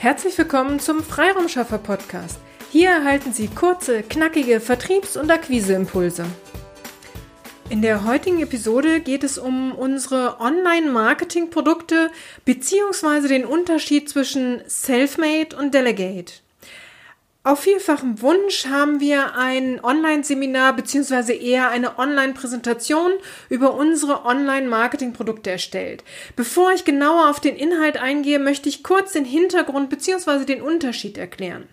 Herzlich willkommen zum Freiraumschaffer Podcast. Hier erhalten Sie kurze, knackige Vertriebs- und Akquiseimpulse. In der heutigen Episode geht es um unsere Online-Marketing-Produkte bzw. den Unterschied zwischen Selfmade und Delegate. Auf vielfachem Wunsch haben wir ein Online-Seminar bzw. eher eine Online-Präsentation über unsere Online-Marketing-Produkte erstellt. Bevor ich genauer auf den Inhalt eingehe, möchte ich kurz den Hintergrund bzw. den Unterschied erklären.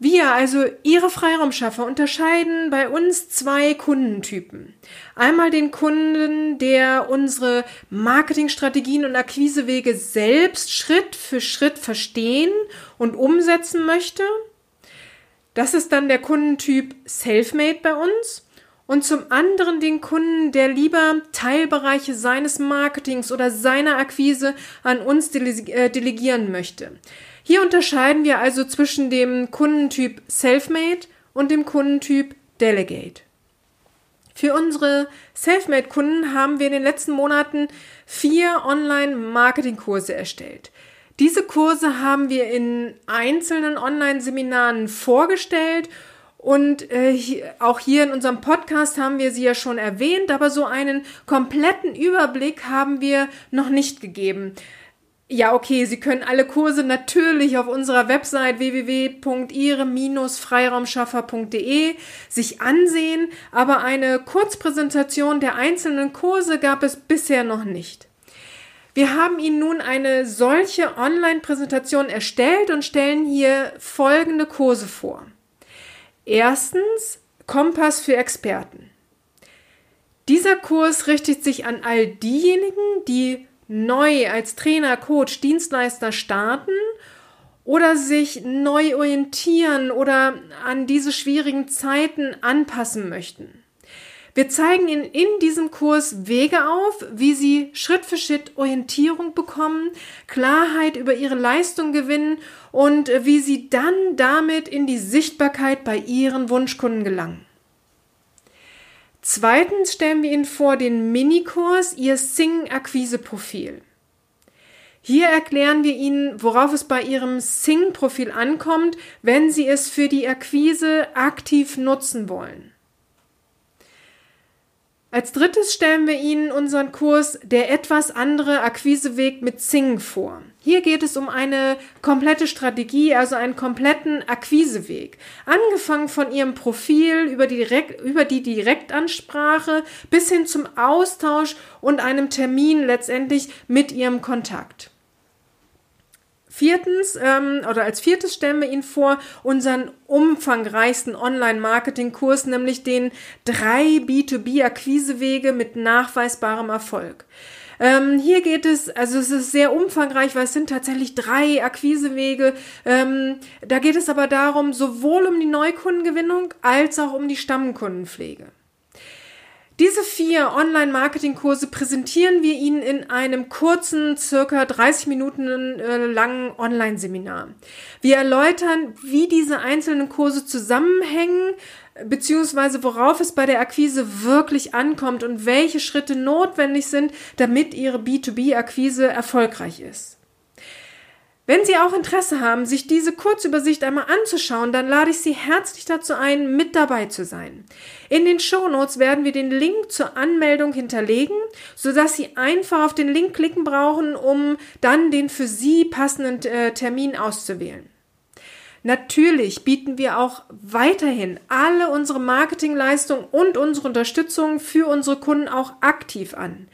Wir, also Ihre Freiraumschaffer, unterscheiden bei uns zwei Kundentypen. Einmal den Kunden, der unsere Marketingstrategien und Akquisewege selbst Schritt für Schritt verstehen und umsetzen möchte – das ist dann der Kundentyp Selfmade bei uns. Und zum anderen den Kunden, der lieber Teilbereiche seines Marketings oder seiner Akquise an uns äh, delegieren möchte. Hier unterscheiden wir also zwischen dem Kundentyp Selfmade und dem Kundentyp Delegate. Für unsere Selfmade-Kunden haben wir in den letzten Monaten vier Online-Marketing-Kurse erstellt. Diese Kurse haben wir in einzelnen Online-Seminaren vorgestellt und äh, auch hier in unserem Podcast haben wir sie ja schon erwähnt, aber so einen kompletten Überblick haben wir noch nicht gegeben. Ja, okay, Sie können alle Kurse natürlich auf unserer Website www.ihre-freiraumschaffer.de sich ansehen, aber eine Kurzpräsentation der einzelnen Kurse gab es bisher noch nicht. Wir haben Ihnen nun eine solche Online-Präsentation erstellt und stellen hier folgende Kurse vor. Erstens Kompass für Experten. Dieser Kurs richtet sich an all diejenigen, die neu als Trainer, Coach, Dienstleister starten oder sich neu orientieren oder an diese schwierigen Zeiten anpassen möchten. Wir zeigen Ihnen in diesem Kurs Wege auf, wie Sie Schritt für Schritt Orientierung bekommen, Klarheit über Ihre Leistung gewinnen und wie Sie dann damit in die Sichtbarkeit bei Ihren Wunschkunden gelangen. Zweitens stellen wir Ihnen vor den Minikurs Ihr Sing-Akquise-Profil. Hier erklären wir Ihnen, worauf es bei Ihrem Sing-Profil ankommt, wenn Sie es für die Akquise aktiv nutzen wollen. Als drittes stellen wir Ihnen unseren Kurs Der etwas andere Akquiseweg mit Sing vor. Hier geht es um eine komplette Strategie, also einen kompletten Akquiseweg. Angefangen von Ihrem Profil über die, Direkt, über die Direktansprache bis hin zum Austausch und einem Termin letztendlich mit Ihrem Kontakt. Viertens, ähm, oder als viertes stellen wir Ihnen vor, unseren umfangreichsten Online-Marketing-Kurs, nämlich den drei B2B-Akquisewege mit nachweisbarem Erfolg. Ähm, hier geht es, also es ist sehr umfangreich, weil es sind tatsächlich drei Akquisewege. Ähm, da geht es aber darum, sowohl um die Neukundengewinnung als auch um die Stammkundenpflege. Diese vier Online-Marketing-Kurse präsentieren wir Ihnen in einem kurzen, circa 30 Minuten äh, langen Online-Seminar. Wir erläutern, wie diese einzelnen Kurse zusammenhängen, beziehungsweise worauf es bei der Akquise wirklich ankommt und welche Schritte notwendig sind, damit Ihre B2B-Akquise erfolgreich ist. Wenn Sie auch Interesse haben, sich diese Kurzübersicht einmal anzuschauen, dann lade ich Sie herzlich dazu ein, mit dabei zu sein. In den Shownotes werden wir den Link zur Anmeldung hinterlegen, sodass Sie einfach auf den Link klicken brauchen, um dann den für Sie passenden äh, Termin auszuwählen. Natürlich bieten wir auch weiterhin alle unsere Marketingleistungen und unsere Unterstützung für unsere Kunden auch aktiv an.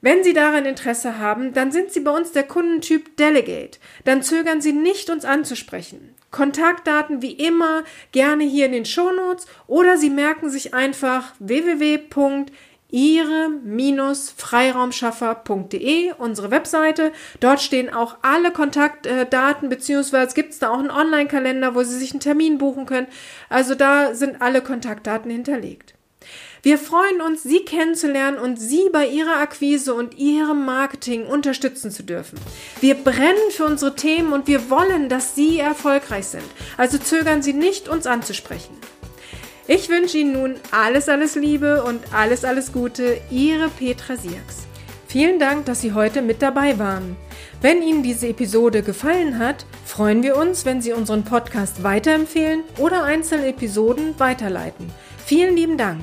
Wenn Sie daran Interesse haben, dann sind Sie bei uns der Kundentyp Delegate. Dann zögern Sie nicht, uns anzusprechen. Kontaktdaten wie immer gerne hier in den Shownotes oder Sie merken sich einfach www.ihre-freiraumschaffer.de, unsere Webseite. Dort stehen auch alle Kontaktdaten, beziehungsweise gibt es da auch einen Online-Kalender, wo Sie sich einen Termin buchen können. Also da sind alle Kontaktdaten hinterlegt. Wir freuen uns, Sie kennenzulernen und Sie bei Ihrer Akquise und Ihrem Marketing unterstützen zu dürfen. Wir brennen für unsere Themen und wir wollen, dass Sie erfolgreich sind. Also zögern Sie nicht, uns anzusprechen. Ich wünsche Ihnen nun alles, alles Liebe und alles, alles Gute. Ihre Petra Sierks. Vielen Dank, dass Sie heute mit dabei waren. Wenn Ihnen diese Episode gefallen hat, freuen wir uns, wenn Sie unseren Podcast weiterempfehlen oder einzelne Episoden weiterleiten. Vielen lieben Dank.